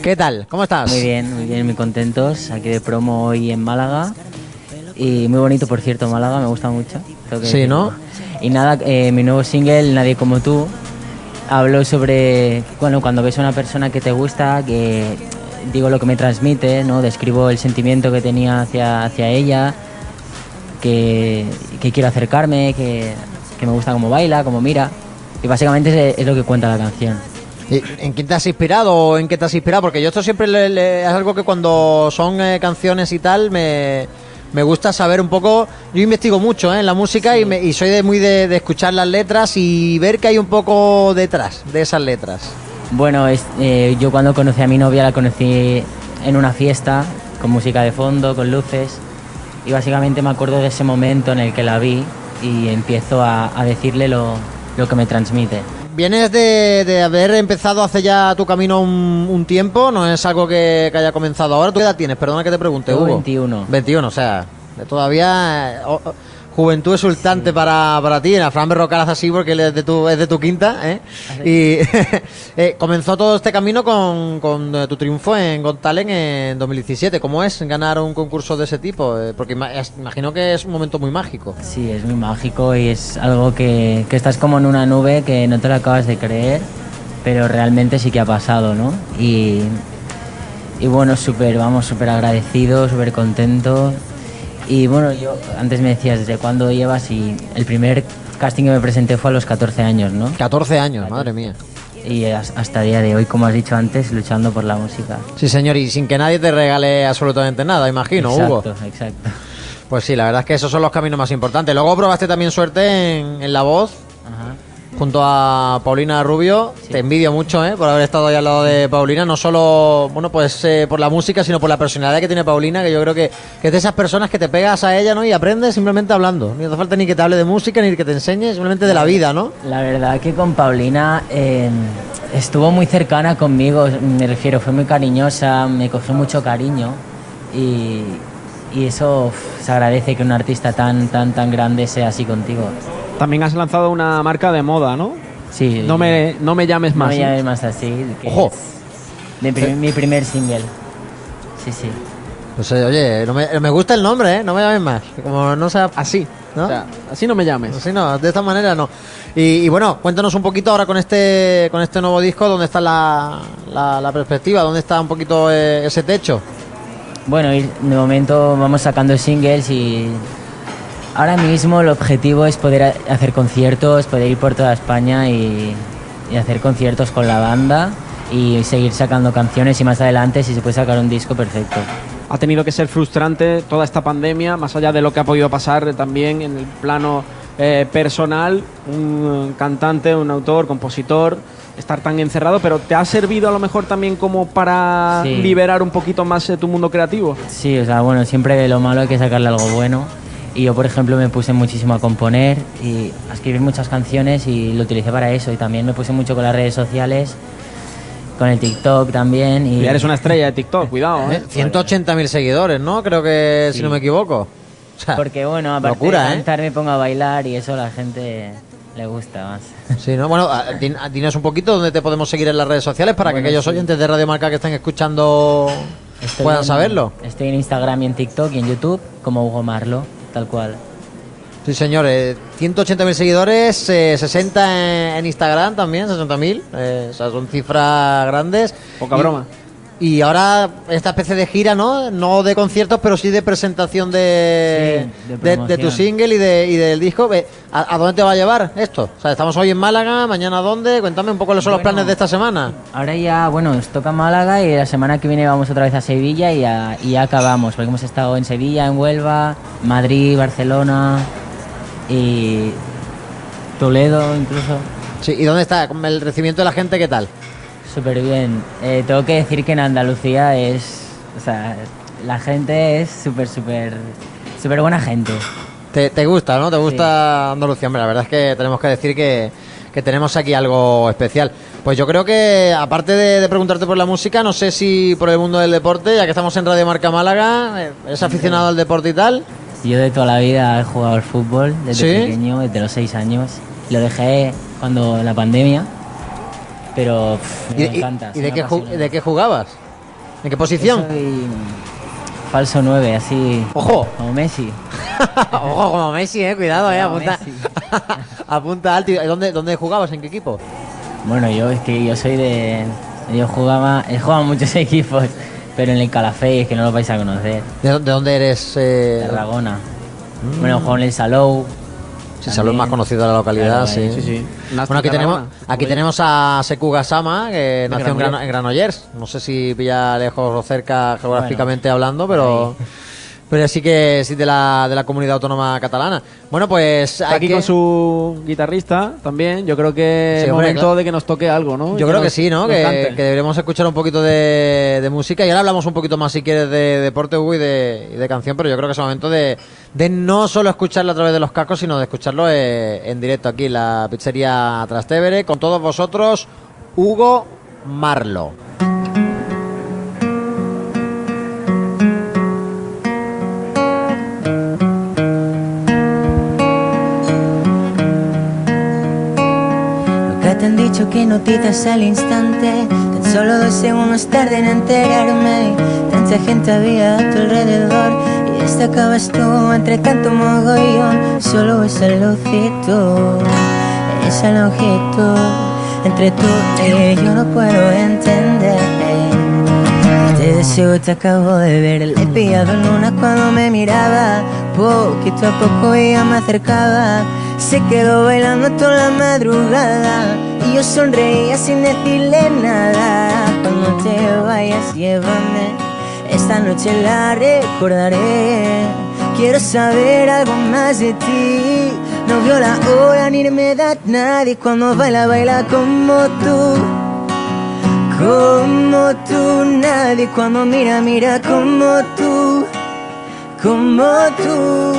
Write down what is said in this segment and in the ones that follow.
¿Qué tal? ¿Cómo estás? Muy bien, muy bien, muy contentos. Aquí de promo hoy en Málaga. Y muy bonito, por cierto, Málaga, me gusta mucho. tengo que Sí, decirlo. ¿no? Y nada, eh, mi nuevo single, Nadie como tú, hablo sobre, bueno, cuando ves a una persona que te gusta, que digo lo que me transmite, ¿no? Describo el sentimiento que tenía hacia, hacia ella, que, que quiero acercarme, que, que me gusta cómo baila, cómo mira. Y básicamente es, es lo que cuenta la canción. ¿Y ¿En quién te has inspirado o en qué te has inspirado? Porque yo esto siempre le- le- es algo que cuando son eh, canciones y tal me, me gusta saber un poco. Yo investigo mucho eh, en la música y, me- y soy de, muy de, de escuchar las letras y ver que hay un poco detrás de esas letras. Bueno, es- eh, yo cuando conocí a mi novia la conocí en una fiesta, con música de fondo, con luces, y básicamente me acuerdo de ese momento en el que la vi y empiezo a, a decirle lo, lo que me transmite. Vienes de, de haber empezado hace ya tu camino un, un tiempo, no es algo que, que haya comenzado ahora. ¿Tú qué edad tienes? Perdona que te pregunte, Hugo. 21. 21, o sea, todavía eh, o- o- juventud exultante para, para ti. En Fran Berrocaraz así porque él es de tu, es de tu quinta, ¿eh? Y eh, comenzó todo este camino con, con, eh, tu triunfo en Got Talent en 2017. ¿Cómo es ganar un concurso de ese tipo? Eh, porque imagino que es un momento muy mágico. Sí, es muy mágico y es algo que, que estás como en una nube que no te lo acabas de creer, pero realmente sí que ha pasado, ¿no? Y, y bueno, súper, vamos, súper agradecido, súper contento. Y bueno, yo antes me decías desde cuándo llevas y el primer casting que me presenté fue a los 14 años, ¿no? 14 años, madre mía. Y has- hasta el día de hoy, como has dicho antes, luchando por la música. Sí, señor, y sin que nadie te regale absolutamente nada, imagino, Hugo. exacto, exacto. Pues sí, la verdad es que esos son los caminos más importantes. Luego probaste también suerte en, en La Voz, Ajá. Junto a Paulina Rubio. Te envidio mucho, ¿eh? Por haber estado ahí al lado de Paulina. No solo, bueno, pues eh, por la música, sino por la personalidad que tiene Paulina, que yo creo que, que es de esas personas que te pegas a ella, ¿no? Y aprendes simplemente hablando. No hace falta ni que te hable de música, ni que te enseñe, simplemente de la vida, ¿no? La verdad que con Paulina eh, estuvo muy cercana conmigo, me refiero, fue muy cariñosa, me cogió mucho cariño y, y eso uf, se agradece que un artista tan, tan, tan grande sea así contigo. También has lanzado una marca de moda, ¿no? Sí, No me, no me llames no más. me ¿eh? llames más así. que Ojo. es mi, prim- mi primer single. Sí, sí. Pues eh, oye, no me, me gusta el nombre, ¿eh? No me llames más. Como no sea Así. ¿No? O sea, así no me llames. Así no, de esta manera no. Y, y bueno, cuéntanos un poquito ahora con este con este nuevo disco, ¿dónde está la, la, la perspectiva? ¿Dónde está un poquito eh, ese techo? Bueno, y de momento vamos sacando singles y ahora mismo el objetivo es poder ha- hacer conciertos, poder ir por toda España y, y hacer conciertos con la banda y seguir sacando canciones y más adelante si se puede sacar un disco perfecto. Ha tenido que ser frustrante toda esta pandemia, más allá de lo que ha podido pasar también en el plano eh, personal, un cantante, un autor, compositor, estar tan encerrado, pero ¿te ha servido a lo mejor también como para Sí. liberar un poquito más eh, tu mundo creativo? Sí, o sea, bueno, siempre de lo malo hay que sacarle algo bueno. Y yo, por ejemplo, me puse muchísimo a componer y a escribir muchas canciones y lo utilicé para eso. Y también me puse mucho con las redes sociales, con el TikTok también. Y Ya eres una estrella de TikTok, cuidado, ¿eh? 180.000 seguidores, ¿no? Creo que, si no me equivoco. O sea, Porque bueno, aparte locura, de ¿eh? cantar me pongo a bailar y eso a la gente le gusta más. Sí, ¿no? Bueno, dinos un poquito dónde te podemos seguir en las redes sociales para que aquellos sí. oyentes de Radio Marca que estén escuchando Estoy puedan en- saberlo. Estoy en Instagram y en TikTok y en YouTube como Hugo Marlo, tal cual. Sí, señores, 180.000 seguidores, eh, 60 en, en Instagram también, 60.000, eh, o sea, son cifras grandes. Poca Y- broma. Y ahora esta especie de gira, ¿no? No de conciertos, pero sí de presentación de, Sí, de de, de tu single y, de, y del disco. ¿A, a dónde te va a llevar esto? O sea, estamos hoy en Málaga, mañana dónde? Cuéntame un poco cuáles son los planes de esta semana. Ahora ya, bueno, nos toca Málaga y la semana que viene vamos otra vez a Sevilla y ya, y ya acabamos, porque hemos estado en Sevilla, en Huelva, Madrid, Barcelona y Toledo incluso. Sí, ¿y dónde está? ¿El recibimiento de la gente qué tal? Súper bien. Eh, tengo que decir que en Andalucía es, o sea, la gente es súper, súper, súper buena gente. ¿Te, te gusta, no? ¿Te gusta Andalucía? Hombre, la verdad es que tenemos que decir que, que tenemos aquí algo especial. Pues yo creo que, aparte de, de preguntarte por la música, no sé si por el mundo del deporte, ya que estamos en Radio Marca Málaga, eh, ¿eres aficionado al deporte y tal? Yo de toda la vida he jugado al fútbol, desde ¿Sí? pequeño, desde los seis años. Lo dejé cuando la pandemia, pero pff, ¿Y, me y- encanta. y de, qué de jugabas? ¿En qué posición? Soy falso 9, así Ojo, como Messi. ojo como Messi, eh, cuidado, eh, apunta, apunta alto. ¿Y ¿Dónde, ¿Dónde jugabas? ¿En qué equipo? Bueno, yo es que yo soy de... Yo jugaba, he jugado en muchos equipos, pero en el Calafell, es que no lo vais a conocer. ¿De, dó- de dónde eres? Eh, Tarragona. Bueno, juego en el Salou. Si Salud más conocido de la localidad, sí. Sí, sí. Bueno, aquí tenemos, aquí tenemos a Seku Gasama, que nació en, Granollers. Grano- en Granollers. No sé si pilla lejos o cerca geográficamente hablando, pero, pero sí que sí de la, de la comunidad autónoma catalana. Bueno, pues Está aquí que- con su guitarrista también. Yo creo que Sí, es hombre, momento claro. de que nos toque algo, ¿no? Yo creo que nos- sí, ¿no? Que, que deberíamos escuchar un poquito de, de música. Y ahora hablamos un poquito más, si quieres, de deporte Hugo, y de, y de canción, pero yo creo que es el momento de, de no solo escucharlo a través de los cascos, sino de escucharlo eh, en directo aquí en la pizzería Trastevere. Con todos vosotros, Hugo Marlo. Notitas al instante, tan solo dos segundos tarde en enterarme. Tanta gente había a tu alrededor y destacabas tú entre tanto mogollón. Solo esa lucito, esa longitud entre tú y yo no puedo entender. Te deseo, te acabo de ver. Le he pillado luna cuando me miraba. Poquito a poco ella me acercaba. Se quedó bailando toda la madrugada. Y yo sonreía sin decirle nada. Cuando te vayas, llévame. Esta noche la recordaré. Quiero saber algo más de ti. No vio la hora ni me da nadie cuando baila, baila como tú. Como tú, nadie cuando mira, mira como tú, como tú,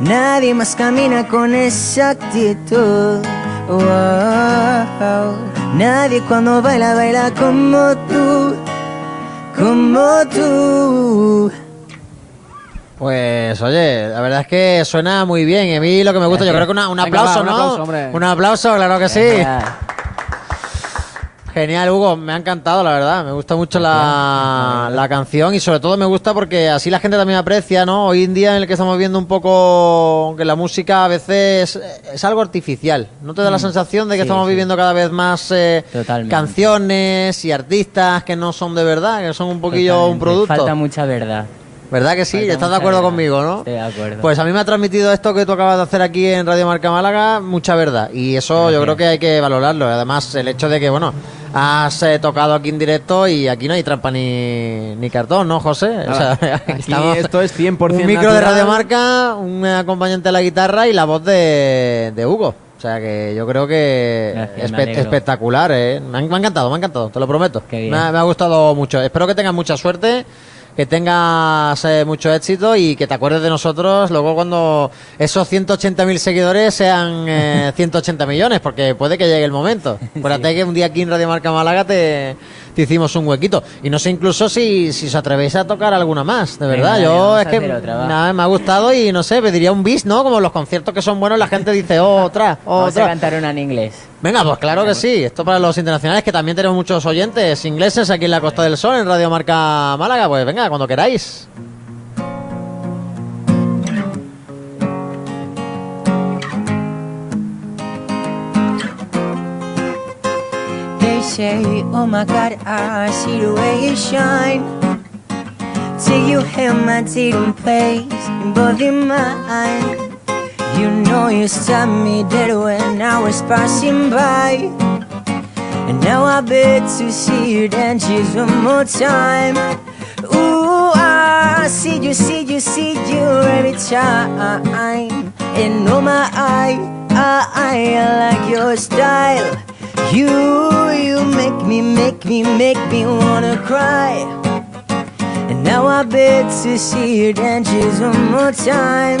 nadie más camina con esa actitud. Wow. Nadie cuando baila, baila como tú, como tú. Pues oye, la verdad es que suena muy bien. Y a mí lo que me gusta, yo creo que una- un Venga, aplauso, va, un ¿no? aplauso, hombre. un aplauso, claro que sí. Genial, Hugo, me ha encantado, la verdad. Me gusta mucho la, la canción y sobre todo me gusta porque así la gente también aprecia, ¿no? Hoy en día en el que estamos viendo un poco que la música a veces es algo artificial. ¿No te da la sensación de que Mm. Sí, estamos sí. viviendo cada vez más eh, canciones y artistas que no son de verdad, que son un poquillo un producto? Falta mucha verdad. ¿Verdad que sí? Falta ¿Estás de acuerdo verdad. conmigo, no? Estoy de acuerdo. Pues a mí me ha transmitido esto que tú acabas de hacer aquí en Radio Marca Málaga mucha verdad. Y eso yo creo que hay que valorarlo. Además, el hecho de que, bueno, has eh, tocado aquí en directo y aquí no hay trampa ni, ni cartón, ¿no, José? O sea, Nada. aquí esto es 100% Un micro de natural. Radio Marca, un acompañante de la guitarra y la voz de, de Hugo. O sea que yo creo que alegro. espectacular, ¿eh? Me ha, me ha encantado, me ha encantado, te lo prometo. Me ha, me ha gustado mucho. Espero que tengas mucha suerte, que tengas eh, mucho éxito y que te acuerdes de nosotros luego cuando esos 180.000 seguidores sean eh, 180 millones, porque puede que llegue el momento. Acuérdate que un día aquí en Radio Marca Málaga te, te hicimos un huequito. Y no sé incluso si, si os atrevéis a tocar alguna más, de verdad. Venga, Yo es que otra, nada, me ha gustado y no sé, pediría un bis, ¿no? Como los conciertos que son buenos, la gente dice otra, Vamos a otra. cantar una en inglés. Venga, pues claro que sí. Esto para los internacionales, que también tenemos muchos oyentes ingleses aquí en la Costa del Sol, en Radio Marca Málaga. Pues venga, cuando queráis. Shine. You know you stopped me dead when I was passing by. And now I bet to see you dance one more time. Ooh, I see you, see you, see you every time. And oh my eye, I, I like your style. You, you make me, make me, make me wanna cry. Now I bet to see you dance one more time.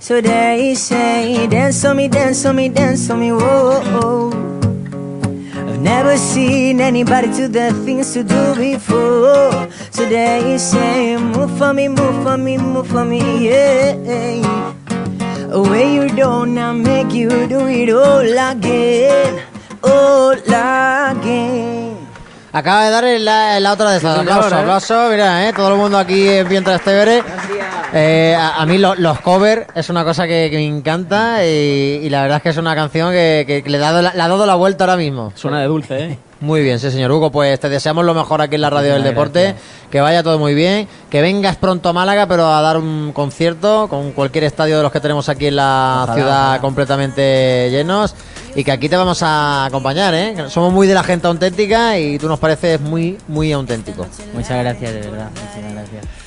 So they say, dance on me, dance on me, dance on me, whoa. whoa. I've never seen anybody do the things to do before. So they say, move for me, move for me, move for me, yeah. Way you don't, I make you do it all again, all again. Acaba de dar la, la otra de esas. Aplauso, ¿eh? aplauso. Mira, ¿eh? todo el mundo aquí en Bien Trastevere. Eh, a, a mí lo- los covers es una cosa que, que me encanta y, y la verdad es que es una canción que, que le, ha dado la, le ha dado la vuelta ahora mismo. Suena de dulce, ¿eh? Muy bien, sí, señor Hugo. Pues te deseamos lo mejor aquí en la radio del deporte. gracias. Que vaya todo muy bien. Que vengas pronto a Málaga, pero a dar un concierto con cualquier estadio de los que tenemos aquí en la Ojalá, ciudad ojalá. completamente llenos. Y que aquí te vamos a acompañar, ¿eh? Somos muy de la gente auténtica y tú nos pareces muy, muy auténtico. Muchas gracias, de verdad. Muchas gracias.